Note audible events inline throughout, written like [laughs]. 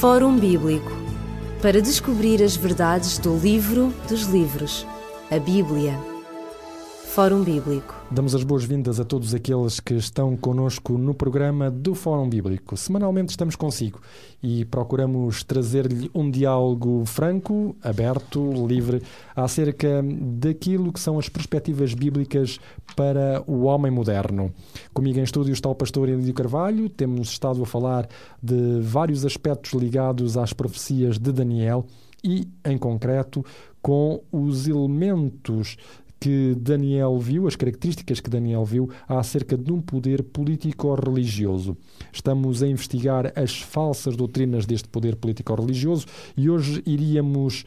Fórum Bíblico para descobrir as verdades do livro dos livros, a Bíblia. Fórum Bíblico. Damos as boas-vindas a todos aqueles que estão conosco no programa do Fórum Bíblico. Semanalmente estamos consigo e procuramos trazer-lhe um diálogo franco, aberto, livre, acerca daquilo que são as perspectivas bíblicas para o homem moderno. Comigo em estúdio está o pastor Elídio Carvalho. Temos estado a falar de vários aspectos ligados às profecias de Daniel e, em concreto, com os elementos que Daniel viu, as características que Daniel viu acerca de um poder político-religioso. Estamos a investigar as falsas doutrinas deste poder político-religioso e hoje iríamos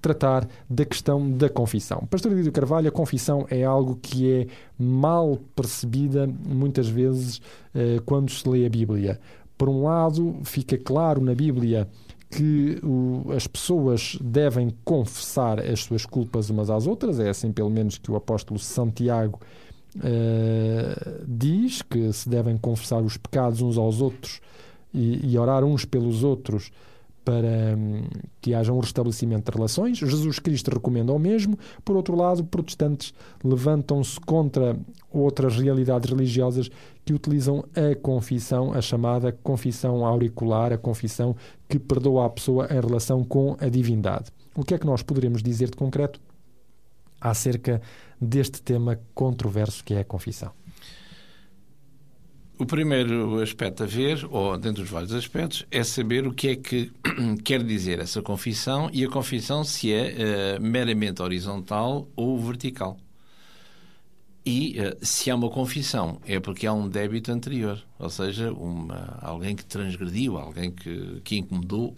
tratar da questão da confissão. Pastor Lídio Carvalho, a confissão é algo que é mal percebida muitas vezes eh, quando se lê a Bíblia. Por um lado, fica claro na Bíblia que o, as pessoas devem confessar as suas culpas umas às outras, é assim pelo menos que o apóstolo Santiago uh, diz, que se devem confessar os pecados uns aos outros e, e orar uns pelos outros para hum, que haja um restabelecimento de relações. Jesus Cristo recomenda o mesmo. Por outro lado, protestantes levantam-se contra outras realidades religiosas que utilizam a confissão, a chamada confissão auricular, a confissão que perdoa a pessoa em relação com a divindade. O que é que nós poderemos dizer de concreto acerca deste tema controverso que é a confissão? O primeiro aspecto a ver, ou dentro dos vários aspectos, é saber o que é que [clears throat] quer dizer essa confissão e a confissão se é uh, meramente horizontal ou vertical. E uh, se há uma confissão, é porque há um débito anterior, ou seja, uma, alguém que transgrediu, alguém que, que incomodou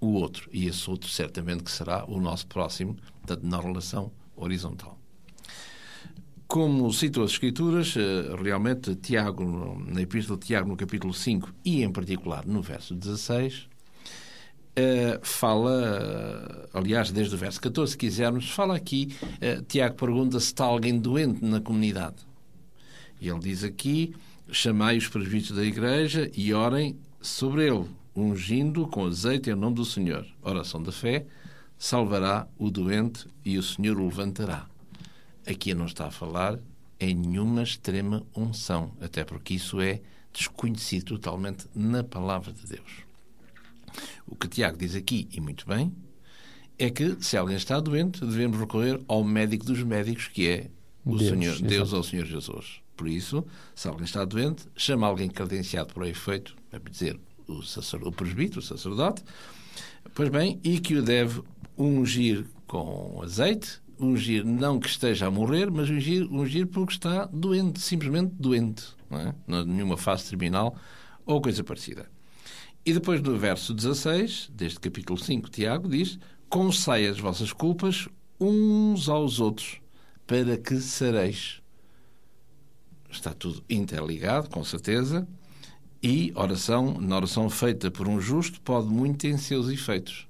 o outro. E esse outro certamente que será o nosso próximo, portanto, na relação horizontal. Como citou as Escrituras, eh, realmente Tiago, na Epístola de Tiago, no capítulo 5 e em particular no verso 16, eh, fala, aliás, desde o verso 14, se quisermos, fala aqui, eh, Tiago pergunta se está alguém doente na comunidade. E ele diz aqui: chamai os presbíteros da igreja e orem sobre ele, ungindo com azeite em nome do Senhor. Oração da fé salvará o doente e o Senhor o levantará. Aqui não está a falar em nenhuma extrema unção, até porque isso é desconhecido totalmente na palavra de Deus. O que Tiago diz aqui, e muito bem, é que se alguém está doente, devemos recorrer ao médico dos médicos, que é o Deus, Senhor, Deus ou o Senhor Jesus. Por isso, se alguém está doente, chama alguém credenciado para o efeito, é dizer, o, sacerdote, o presbítero, o sacerdote, pois bem, e que o deve ungir com azeite ungir não que esteja a morrer, mas ungir, ungir porque está doente, simplesmente doente, não é? Não nenhuma fase terminal ou coisa parecida. E depois do verso 16, deste capítulo 5, Tiago diz: Confessai as vossas culpas uns aos outros, para que sareis. Está tudo interligado, com certeza, e oração, na oração feita por um justo, pode muito em seus efeitos,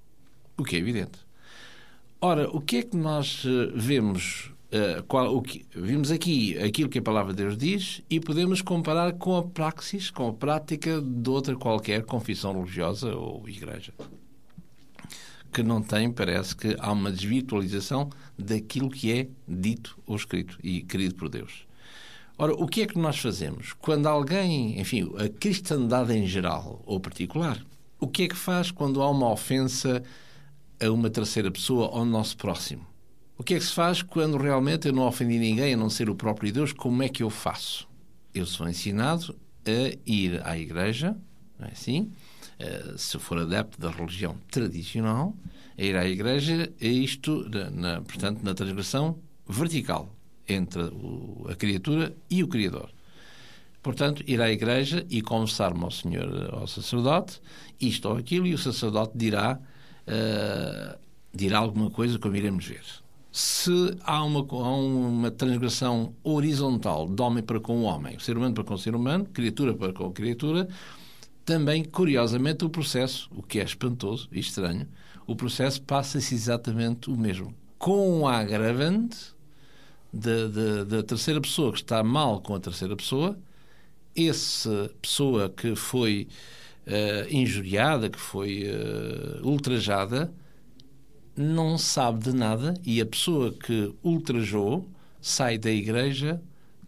o que é evidente. Ora, o que é que nós eh, vemos? Uh, qual, o que, vimos aqui aquilo que a palavra de Deus diz e podemos comparar com a praxis, com a prática de outra qualquer confissão religiosa ou igreja. Que não tem, parece que há uma desvirtualização daquilo que é dito ou escrito e querido por Deus. Ora, o que é que nós fazemos? Quando alguém, enfim, a cristandade em geral ou particular, o que é que faz quando há uma ofensa a uma terceira pessoa ao nosso próximo. O que é que se faz quando realmente eu não ofendi ninguém a não ser o próprio Deus? Como é que eu faço? Eu sou ensinado a ir à igreja, não é assim? Uh, se for adepto da religião tradicional, a ir à igreja é isto, na, portanto, na transgressão vertical entre o, a criatura e o Criador. Portanto, ir à igreja e confessar-me ao Senhor, ao sacerdote, isto ou aquilo, e o sacerdote dirá uh, dirá alguma coisa como iremos ver. Se há uma, há uma transgressão horizontal de homem para com o homem, ser humano para com o ser humano, criatura para com criatura, também, curiosamente, o processo, o que é espantoso e estranho, o processo passa-se exatamente o mesmo. Com a agravante da terceira pessoa que está mal com a terceira pessoa, essa pessoa que foi injuriada, que foi ultrajada, não sabe de nada e a pessoa que ultrajou sai da igreja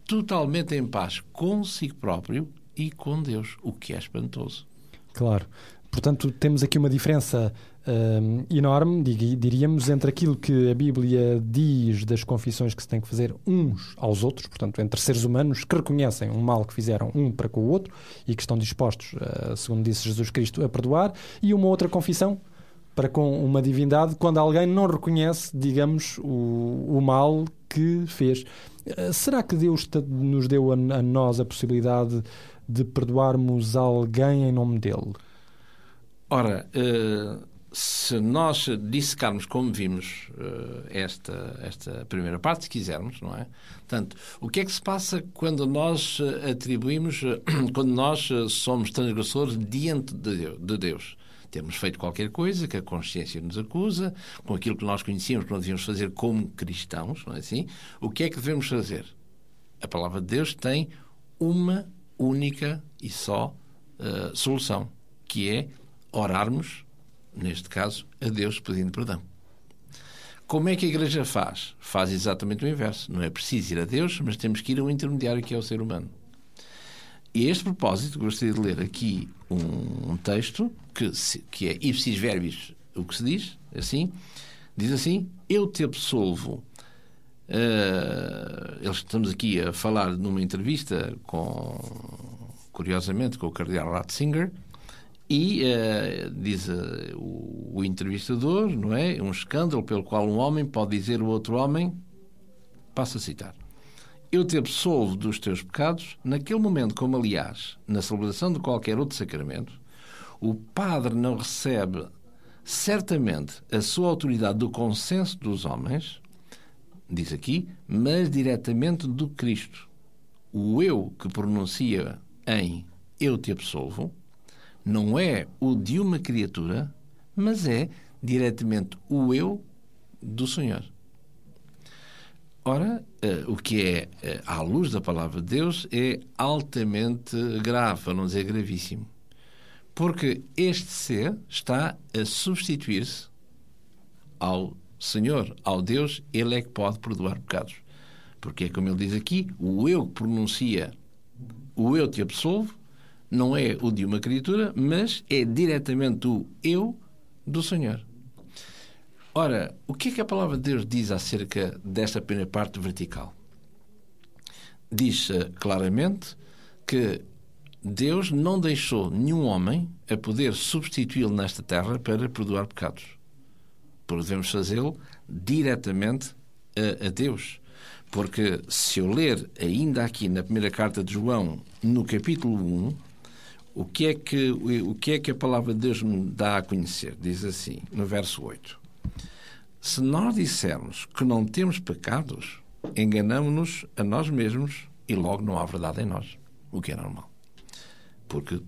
totalmente em paz consigo próprio e com Deus, o que é espantoso. Claro. Portanto, temos aqui uma diferença uh, enorme, diríamos, entre aquilo que a Bíblia diz das confissões que se tem que fazer uns aos outros, portanto, entre seres humanos que reconhecem o mal que fizeram um para com o outro e que estão dispostos, uh, segundo disse Jesus Cristo, a perdoar, e uma outra confissão para com uma divindade quando alguém não reconhece, digamos, o, o mal que fez. Uh, será que Deus nos deu a, a nós a possibilidade de perdoarmos alguém em nome dele? Ora, uh, se nós dissecarmos como vimos uh, esta, esta primeira parte, se quisermos, não é? Portanto, o que é que se passa quando nós atribuímos, [clears throat] quando nós somos transgressores diante de Deus? Temos feito qualquer coisa que a consciência nos acusa, com aquilo que nós conhecíamos que não devíamos fazer como cristãos, não é assim? O que é que devemos fazer? A palavra de Deus tem uma única e só uh, solução, que é orarmos, neste caso, a Deus pedindo perdão. Como é que a Igreja faz? Faz exatamente o inverso. Não é preciso ir a Deus, mas temos que ir ao intermediário que é o ser humano. E a este propósito, gostaria de ler aqui um, um texto que, que é ipsis verbis, o que se diz, assim, diz assim: Eu te absolvo. Uh, estamos aqui a falar numa entrevista com, curiosamente, com o cardeal Ratzinger, e uh, diz uh, o, o, entrevistador, não é? Um escândalo pelo qual um homem pode dizer o outro homem, passo a citar. Eu te absolvo dos teus pecados, naquele momento, como aliás, na celebração de qualquer outro sacramento, o padre não recebe certamente a sua autoridade do consenso dos homens, diz aqui, mas diretamente do Cristo. O eu que pronuncia em eu te absolvo, não é o de uma criatura, mas é diretamente o eu do Senhor. Ora, uh, o que é, uh, à luz da palavra de Deus, é altamente grave, para não dizer gravíssimo. Porque este ser está a substituir-se ao Senhor, ao Deus, Ele é que pode perdoar pecados. Porque é como ele diz aqui, o eu que pronuncia o eu te absolvo, não é o de uma criatura, mas é diretamente o eu do Senhor. Ora, o que é que a palavra de Deus diz acerca desta primeira parte vertical? Diz claramente que Deus não deixou nenhum homem a poder substituí-lo nesta terra para perdoar pecados. Porque devemos fazê-lo diretamente a, a Deus. Porque se eu ler ainda aqui na primeira carta de João, no capítulo 1, o que é que, o que, é que a palavra de Deus me dá a conhecer? Diz assim, no verso 8: Se nós dissermos que não temos pecados, enganamos-nos a nós mesmos e logo não há verdade em nós, o que é normal. Porque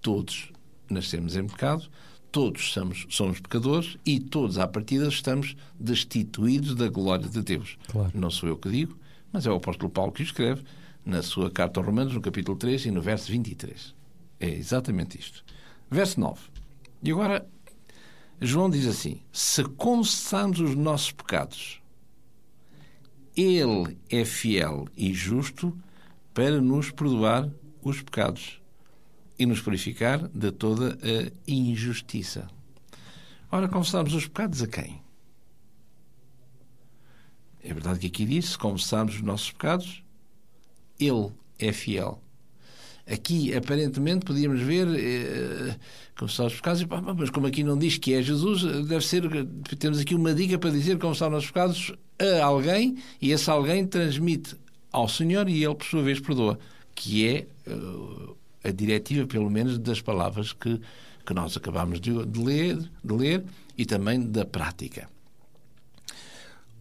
todos nascemos em pecado, todos somos, somos pecadores e todos, à partida, estamos destituídos da glória de Deus. Claro. Não sou eu que digo, mas é o apóstolo Paulo que escreve na sua carta aos Romanos, no capítulo 3 e no verso 23. É exatamente isto. Verso 9. E agora, João diz assim: Se confessamos os nossos pecados, Ele é fiel e justo para nos perdoar os pecados e nos purificar de toda a injustiça. Ora, confessamos os pecados a quem? É verdade que aqui diz: se confessarmos os nossos pecados, Ele é fiel Aqui, aparentemente, podíamos ver, eh, confessar os pecados, mas como aqui não diz que é Jesus, deve ser, temos aqui uma dica para dizer confessar os nossos pecados a alguém e esse alguém transmite ao Senhor e ele, por sua vez, perdoa, que é uh, a diretiva, pelo menos, das palavras que, que nós acabamos de, de, ler, de ler e também da prática.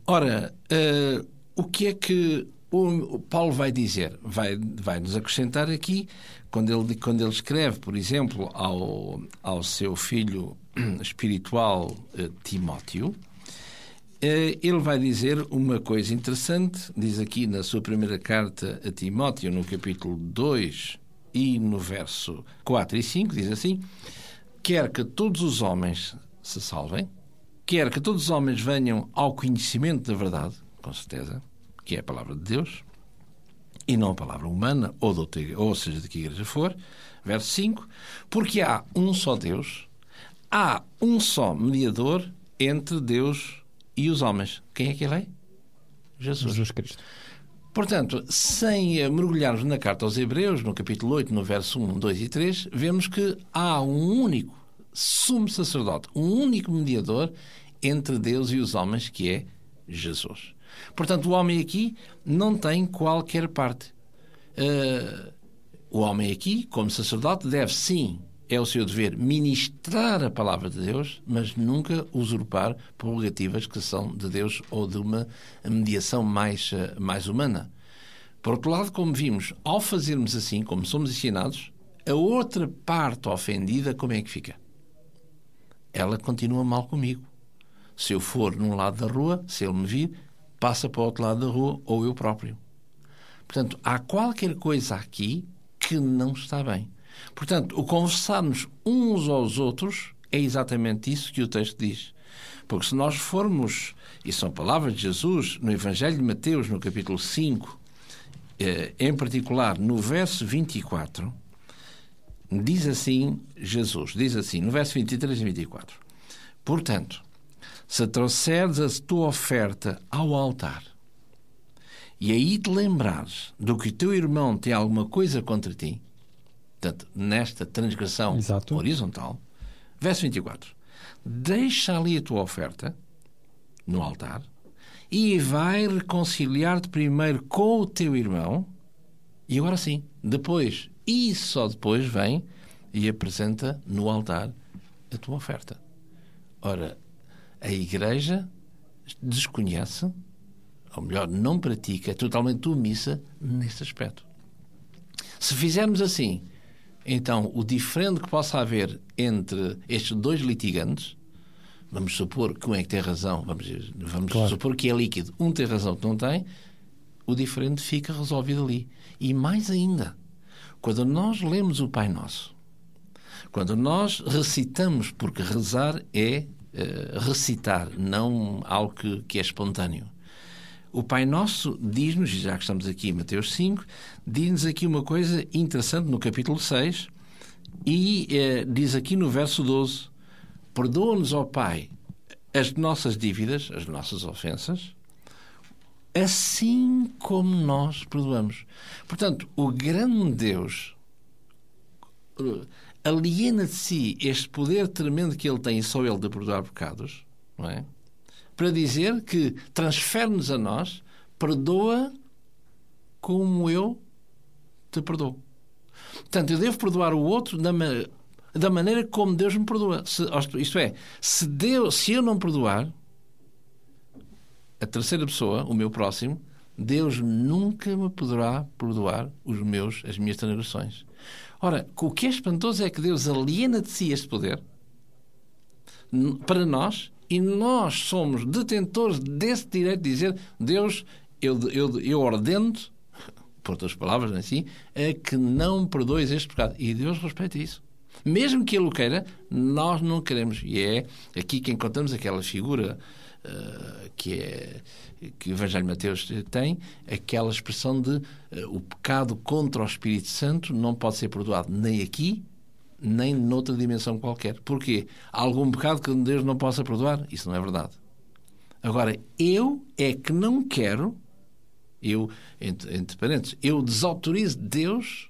Ora, uh, o que é que o Paulo vai dizer, vai, vai nos acrescentar aqui, quando ele, quando ele escreve, por exemplo, ao, ao seu filho [clears throat] espiritual eh, Timóteo, eh, ele vai dizer uma coisa interessante, diz aqui na sua primeira carta a Timóteo, no capítulo 2 e no verso 4 e 5 diz assim: Quer que todos os homens se salvem, quer que todos os homens venham ao conhecimento da verdade, com certeza, que é a palavra de Deus, e não a palavra humana, ou, ou seja, de que igreja for. Verso 5: Porque há um só Deus, há um só mediador entre Deus e os homens. Quem é que ele é? Jesus. Jesus Cristo. Portanto, sem mergulharmos na carta aos Hebreus, no capítulo 8, no verso 1, 2 e 3, vemos que há um único sumo sacerdote, um único mediador entre Deus e os homens, que é Jesus. Portanto, o homem aqui não tem qualquer parte. Uh, o homem aqui, como sacerdote, deve sim é o seu dever ministrar a palavra de Deus, mas nunca usurpar prerrogativas que são de Deus ou de uma mediação mais, eh, mais humana. Por outro lado, como vimos, ao fazermos assim, como somos ensinados, a outra parte ofendida, como é que fica? Ela continua mal comigo. Se eu for num lado da rua, se ele me vir, passa para o outro lado da rua ou eu próprio. Portanto, há qualquer coisa aqui que não está bem. Portanto, o conversarmos uns aos outros é exatamente isso que o texto diz. Porque se nós formos, e são palavras de Jesus, no Evangelho de Mateus, no capítulo 5, eh, em particular no verso 24, diz assim Jesus, diz assim, no verso 23 e 24: Portanto, se trouxeres a tua oferta ao altar e aí te lembrares do que o teu irmão tem alguma coisa contra ti, Portanto, nesta transgressão Exato. horizontal, verso 24: Deixa ali a tua oferta no altar e vai reconciliar-te primeiro com o teu irmão, e agora sim, depois, e só depois, vem e apresenta no altar a tua oferta. Ora, a Igreja desconhece, ou melhor, não pratica, é totalmente omissa nesse aspecto. Se fizermos assim, então, o diferente que possa haver entre estes dois litigantes, vamos supor que um é que tem razão, vamos, vamos claro. supor que é líquido, um tem razão que não tem, o diferente fica resolvido ali. E mais ainda, quando nós lemos o Pai Nosso, quando nós recitamos, porque rezar é uh, recitar, não algo que, que é espontâneo. O Pai Nosso diz-nos, já que estamos aqui em Mateus 5, diz-nos aqui uma coisa interessante no capítulo 6 e eh, diz aqui no verso 12: Perdoa-nos, ó Pai, as nossas dívidas, as nossas ofensas, assim como nós perdoamos. Portanto, o grande Deus eh, aliena de si este poder tremendo que ele tem só ele de perdoar pecados, não é? para dizer que transfere-nos a nós, perdoa como eu te perdoo. Portanto, eu devo perdoar o outro da, ma da maneira como Deus me perdoa. Se, isto é, se, Deus, se eu não perdoar a terceira pessoa, o meu próximo, Deus nunca me poderá perdoar os meus, as minhas transgressões. Ora, o que é espantoso é que Deus aliena de si este poder para nós e nós somos detentores desse direito de dizer Deus, eu, eu, eu ordeno [laughs] por outras palavras, assim, é que não perdoes este pecado. E Deus respeita isso. Mesmo que Ele o queira, nós não queremos. E é aqui que encontramos aquela figura uh, que, é, que o Evangelho de Mateus tem, aquela expressão de uh, o pecado contra o Espírito Santo não pode ser perdoado nem aqui, nem noutra dimensão qualquer. Porquê? Há algum pecado que Deus não possa perdoar? Isso não é verdade. Agora, eu é que não quero, eu, entre, entre parênteses, eu desautorizo Deus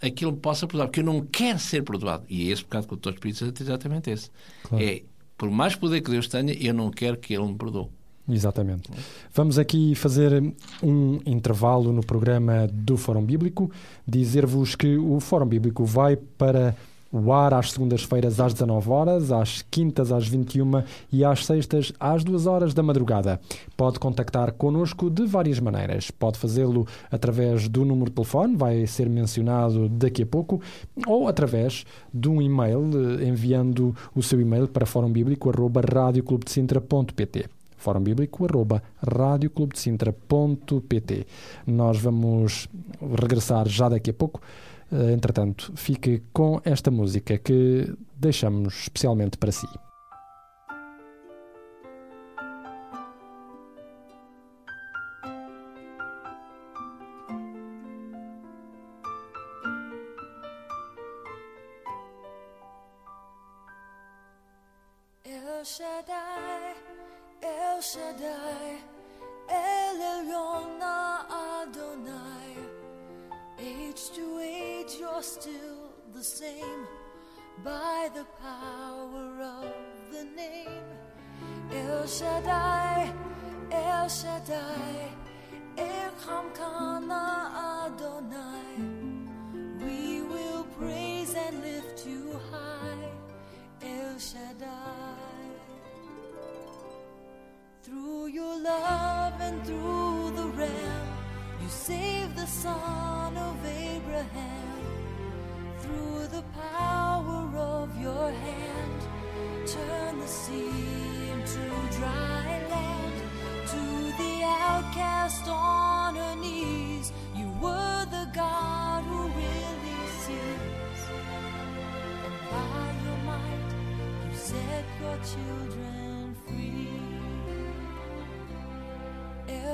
aquilo que possa perdoar, porque eu não quero ser perdoado. E é esse pecado que o Espírito Santo é exatamente esse. Claro. É, por mais poder que Deus tenha, eu não quero que Ele me perdoe. Exatamente. Vamos aqui fazer um intervalo no programa do Fórum Bíblico. Dizer-vos que o Fórum Bíblico vai para o ar às segundas-feiras às 19 horas, às quintas às 21 e às sextas às 2 horas da madrugada. Pode contactar connosco de várias maneiras. Pode fazê-lo através do número de telefone, vai ser mencionado daqui a pouco, ou através de um e-mail, eh, enviando o seu e-mail para fórumbíblico.radioclubdecintra.pt Fórum Bíblico, arroba radioclubdecintra.pt. Nós vamos regressar já daqui a pouco Uh, entretanto, fique com esta música que deixamos especialmente para si.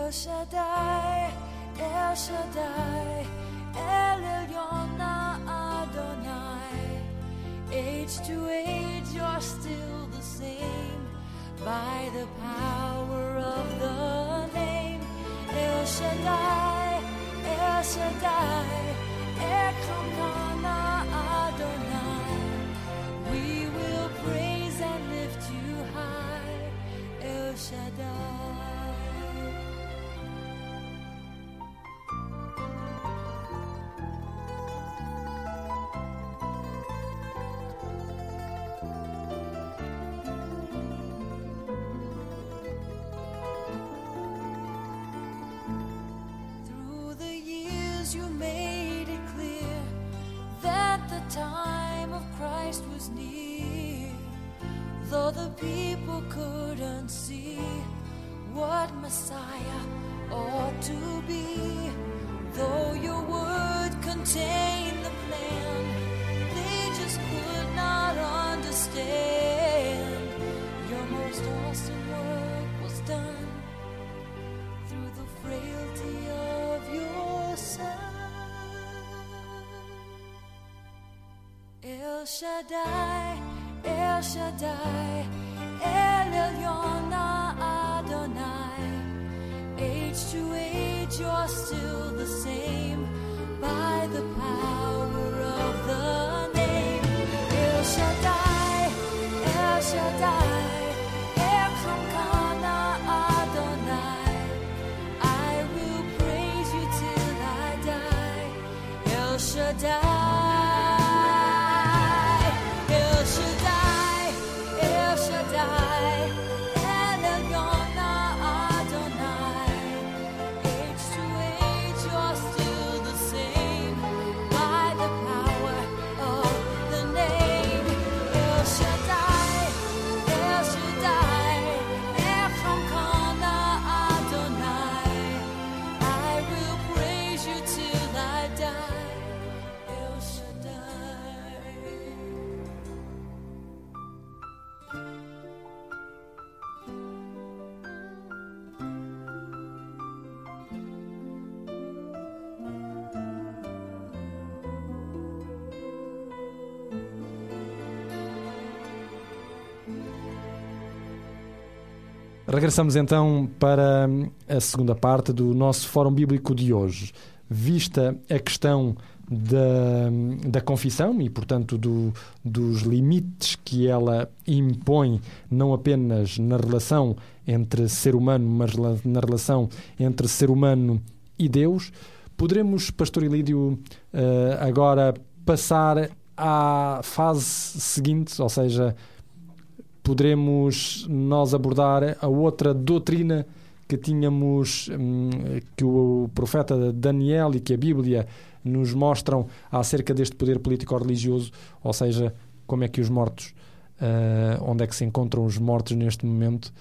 El Shaddai, El Shaddai, El Elyon Adonai. Age to age, you're still the same by the power of the name. El Shaddai, El Shaddai, people couldn't see what Messiah ought to be, though your word contained the plan, they just could not understand. Your most awesome work was done through the frailty of your son. El Shaddai, El Shaddai, well, you're not. Regressamos então para a segunda parte do nosso Fórum Bíblico de hoje. Vista a questão da, da confissão e, portanto, do, dos limites que ela impõe, não apenas na relação entre ser humano, mas na relação entre ser humano e Deus, poderemos, Pastor Ilídio, eh, agora passar à fase seguinte, ou seja, poderemos nós abordar a outra doutrina que tínhamos, hum, que o profeta Daniel e que a Bíblia nos mostram acerca deste poder político-religioso, ou seja, como é que os mortos, ah, onde é que se encontram os mortos neste momento.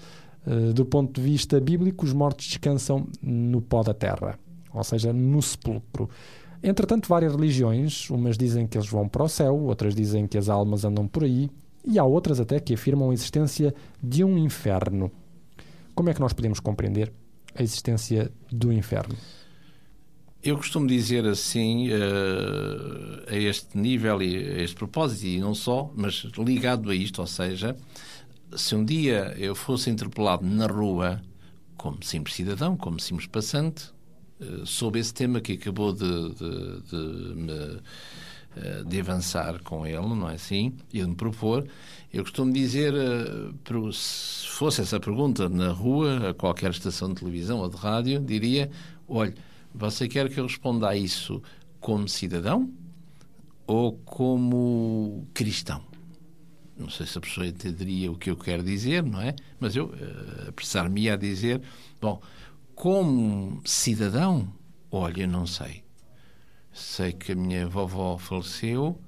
Ah, do ponto de vista bíblico, os mortos descansam no pó da terra, ou seja, no sepulcro. Entretanto, várias religiões, umas dizem que eles vão para o céu, outras dizem que as almas andam por aí, e há outras até que afirmam a existência de um inferno. Como é que nós podemos compreender a existência do inferno? Eu costumo dizer assim, uh, a este nível e a este propósito, e não só, mas ligado a isto, ou seja, se um dia eu fosse interpelado na rua como simples cidadão, como simples passante, uh, sobre esse tema que acabou de, de, de, me, de avançar com ele, não é assim? E de me propor, eu costumo dizer, uh, se fosse essa pergunta na rua, a qualquer estação de televisão ou de rádio, diria: olha você quer que eu responda a isso como cidadão ou como cristão? Não sei se a pessoa entenderia o que eu quero dizer, não é? Mas eu uh, apressar-me a dizer: bom, como cidadão, olha, não sei. Sei que a minha vovó faleceu,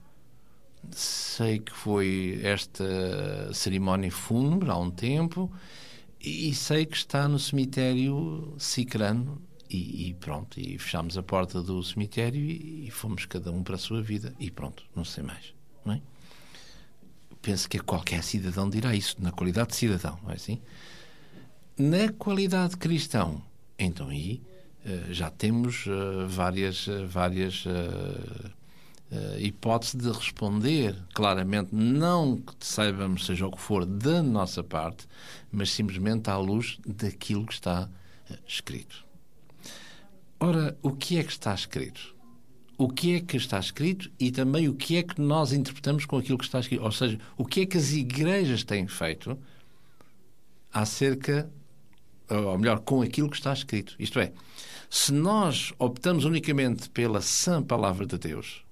sei que foi esta cerimónia fúnebre há um tempo e sei que está no cemitério Cicrano e, e, pronto, e fechámos a porta do cemitério e, e, fomos cada um para a sua vida e pronto, não sei mais, não é? Penso que qualquer cidadão dirá isso, na qualidade de cidadão, não é assim? Na qualidade de cristão, então aí já temos uh, várias, uh, várias hipóteses de responder claramente, não que saibamos seja o que for da nossa parte, mas simplesmente à luz daquilo que está escrito. Ora, o que é que está escrito? O que é que está escrito e também o que é que nós interpretamos com aquilo que está escrito? Ou seja, o que é que as igrejas têm feito acerca, ou melhor, com aquilo que está escrito? Isto é, se nós optamos unicamente pela sã palavra de Deus,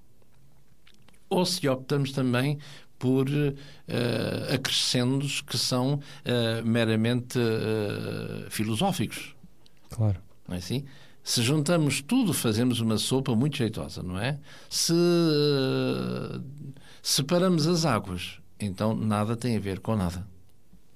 ou se optamos também por uh, acrescendos que são uh, meramente uh, filosóficos. Claro. Não é assim? Se juntamos tudo, fazemos uma sopa muito jeitosa, não é? Se separamos as águas, então nada tem a ver com nada.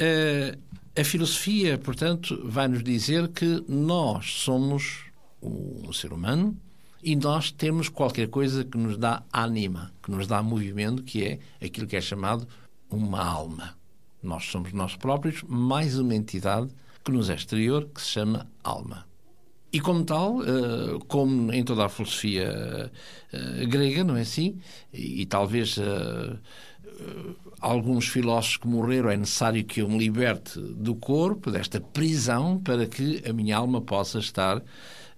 Uh, a filosofia, portanto, vai nos dizer que nós somos um ser humano e nós temos qualquer coisa que nos dá ânima, que nos dá movimento, que é aquilo que é chamado uma alma. Nós somos nós próprios, mais uma entidade que nos é exterior, que se chama alma. E como tal, eh, como em toda a filosofia eh, grega, não é assim? E, talvez eh, alguns filósofos que morreram é necessário que eu me liberte do corpo, desta prisão, para que a minha alma possa estar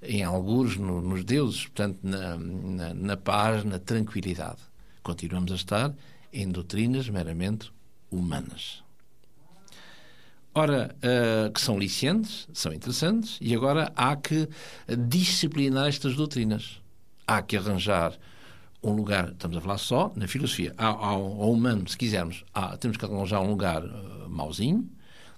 em alguns no, nos deuses, portanto, na, na, na paz, na tranquilidade. Continuamos a estar em doutrinas meramente humanas. Ora, uh, que são licientes, são interessantes, e agora há que disciplinar estas doutrinas. Há que arranjar um lugar, estamos a falar só na filosofia, ao, ao humano, se quisermos, há, temos que arranjar um lugar uh, mauzinho,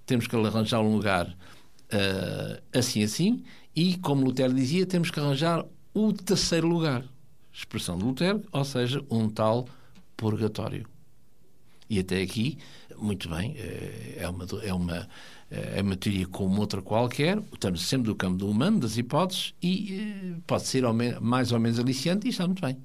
temos que arranjar um lugar uh, assim assim, e, como Lutero dizia, temos que arranjar o terceiro lugar. Expressão de Lutero, ou seja, um tal purgatório. E até aqui, muito bem, eh, é uma, é uma, é uma teoria como outra qualquer, estamos sempre do campo do humano, das hipóteses, e pode ser mais ou menos aliciante e está muito bem.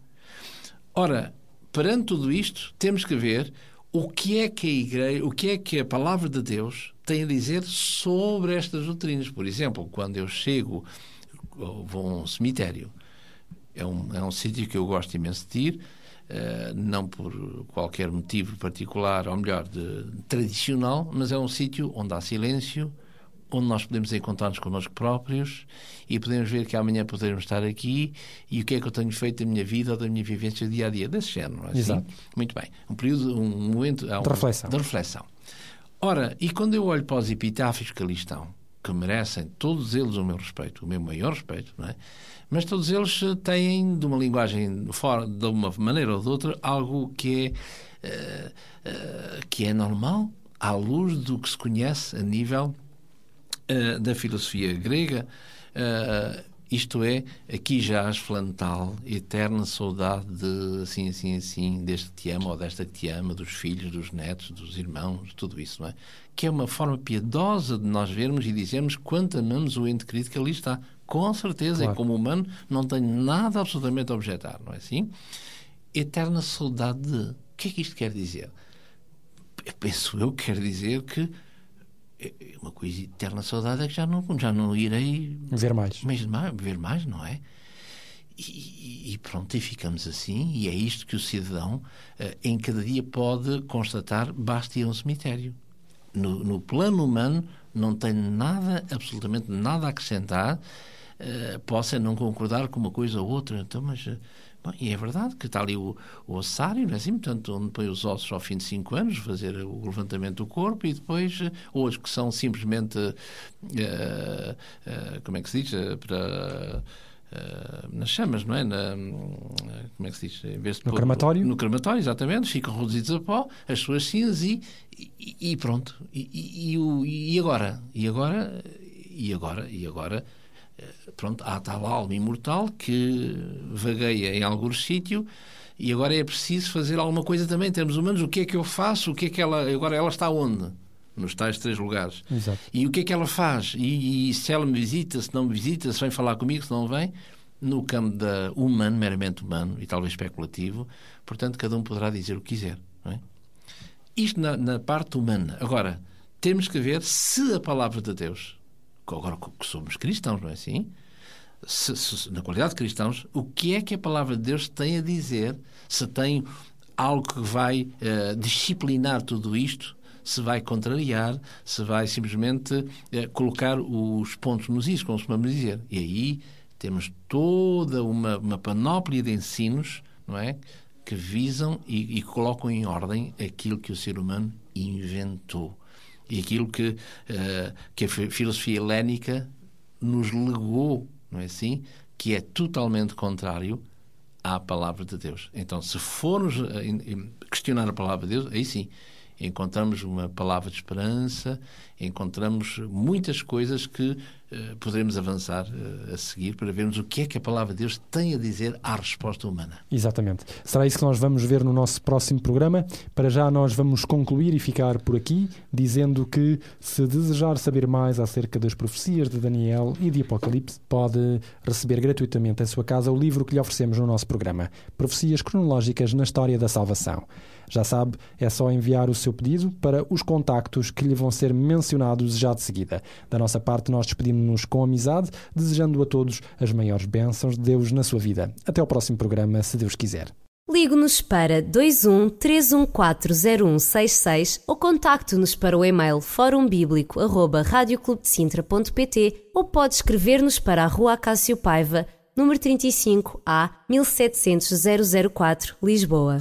Ora, perante tudo isto, temos que ver o que é que a igreja, o que é que a palavra de Deus tem a dizer sobre estas doutrinas. Por exemplo, quando eu chego, vou a um cemitério, é um, é um sítio que eu gosto imenso de ir, Uh, não por qualquer motivo particular, ou melhor, de, tradicional, mas é um sítio onde há silêncio, onde nós podemos encontrar-nos connosco próprios e podemos ver que amanhã poderemos estar aqui e o que é que eu tenho feito da minha vida ou da minha vivência dia a dia, desse género. É assim? Exato. Muito bem. Um período, um momento um, de, reflexão. de reflexão. Ora, e quando eu olho para os epitáfios que ali estão, que merecem todos eles o meu respeito, o meu maior respeito, não é? Mas todos eles têm, de uma linguagem, fora, de uma maneira ou de outra, algo que é, uh, uh, que é normal, à luz do que se conhece a nível uh, da filosofia grega. isto é, aqui jaz flantal, eterna saudade de assim, assim, assim, deste te ama ou desta que te ama, dos filhos, dos netos, dos irmãos, tudo isso, não é? Que é uma forma piedosa de nós vermos e dizermos quanto amamos o ente querido que ali está Com certeza, Claro. e como humano não tenho nada absolutamente a objetar, não é assim? Eterna saudade de. O que é que isto quer dizer? Penso eu que quer dizer que uma coisa eterna saudade é que já não, já não irei Ver mais. mas ver mais, não é? E, e- pronto, e ficamos assim, e é isto que o cidadão eh, em cada dia pode constatar, basta ir a um cemitério. No, no plano humano não tem nada, absolutamente nada a acrescentar, eh, possa não concordar com uma coisa ou outra, então, mas... bom, e é verdade que está ali o, o ossário, não é assim? Portanto, onde põe os ossos ao fim de cinco anos, fazer o levantamento do corpo e depois, eh, ou os que são simplesmente, eh, eh, como é que se diz, para eh, nas chamas, não é? Na, como é que se diz? Em vez de No pôr- crematório? No crematório, exatamente. Ficam reduzidos a pó, as suas cinzas e, e, e pronto. E, e- e agora? E agora? E agora? E agora? Eh, Pronto, há tal alma imortal que vagueia em algum sítio e agora é preciso fazer alguma coisa também em termos humanos. O que é que eu faço? O que é que ela... Agora ela está onde? Nos tais três lugares. Exato. E o que é que ela faz? E, e se ela me visita, se não me visita, se vem falar comigo, se não vem? No campo da humano, meramente humano e talvez especulativo, portanto, cada um poderá dizer o que quiser. É? Isto na, na parte humana. Agora, temos que ver se a palavra de Deus, agora que somos cristãos, não é assim? Se- se- na qualidade de cristãos, o que é que a palavra de Deus tem a dizer? Se tem algo que vai eh, disciplinar tudo isto, se vai contrariar, se vai simplesmente eh, colocar os pontos nos is, como se costuma dizer. E aí temos toda uma, uma panóplia de ensinos, não é? Que visam e, e colocam em ordem aquilo que o ser humano inventou. E aquilo que, eh, que a fi- filosofia helénica nos legou, não é assim? Que é totalmente contrário à palavra de Deus. Então, se formos eh, questionar a palavra de Deus, aí sim, encontramos uma palavra de esperança, encontramos muitas coisas que eh, poderemos avançar eh, a seguir para vermos o que é que a palavra de Deus tem a dizer à resposta humana. Exatamente. Será isso que nós vamos ver no nosso próximo programa. Para já, nós vamos concluir e ficar por aqui, dizendo que, se desejar saber mais acerca das profecias de Daniel e de Apocalipse, pode receber gratuitamente em sua casa o livro que lhe oferecemos no nosso programa, Profecias Cronológicas na História da Salvação. Já sabe, é só enviar o seu pedido para os contactos que lhe vão ser mencionados já de seguida. Da nossa parte, nós despedimos-nos com amizade, desejando a todos as maiores bênçãos de Deus na sua vida. Até ao próximo programa, se Deus quiser. Ligue-nos para 21 3140166 ou contacte-nos para o e-mail forumbíblico.radioclubdecintra.pt ou pode escrever-nos para a Rua Acácio Paiva, número 35 A 1700 004, Lisboa.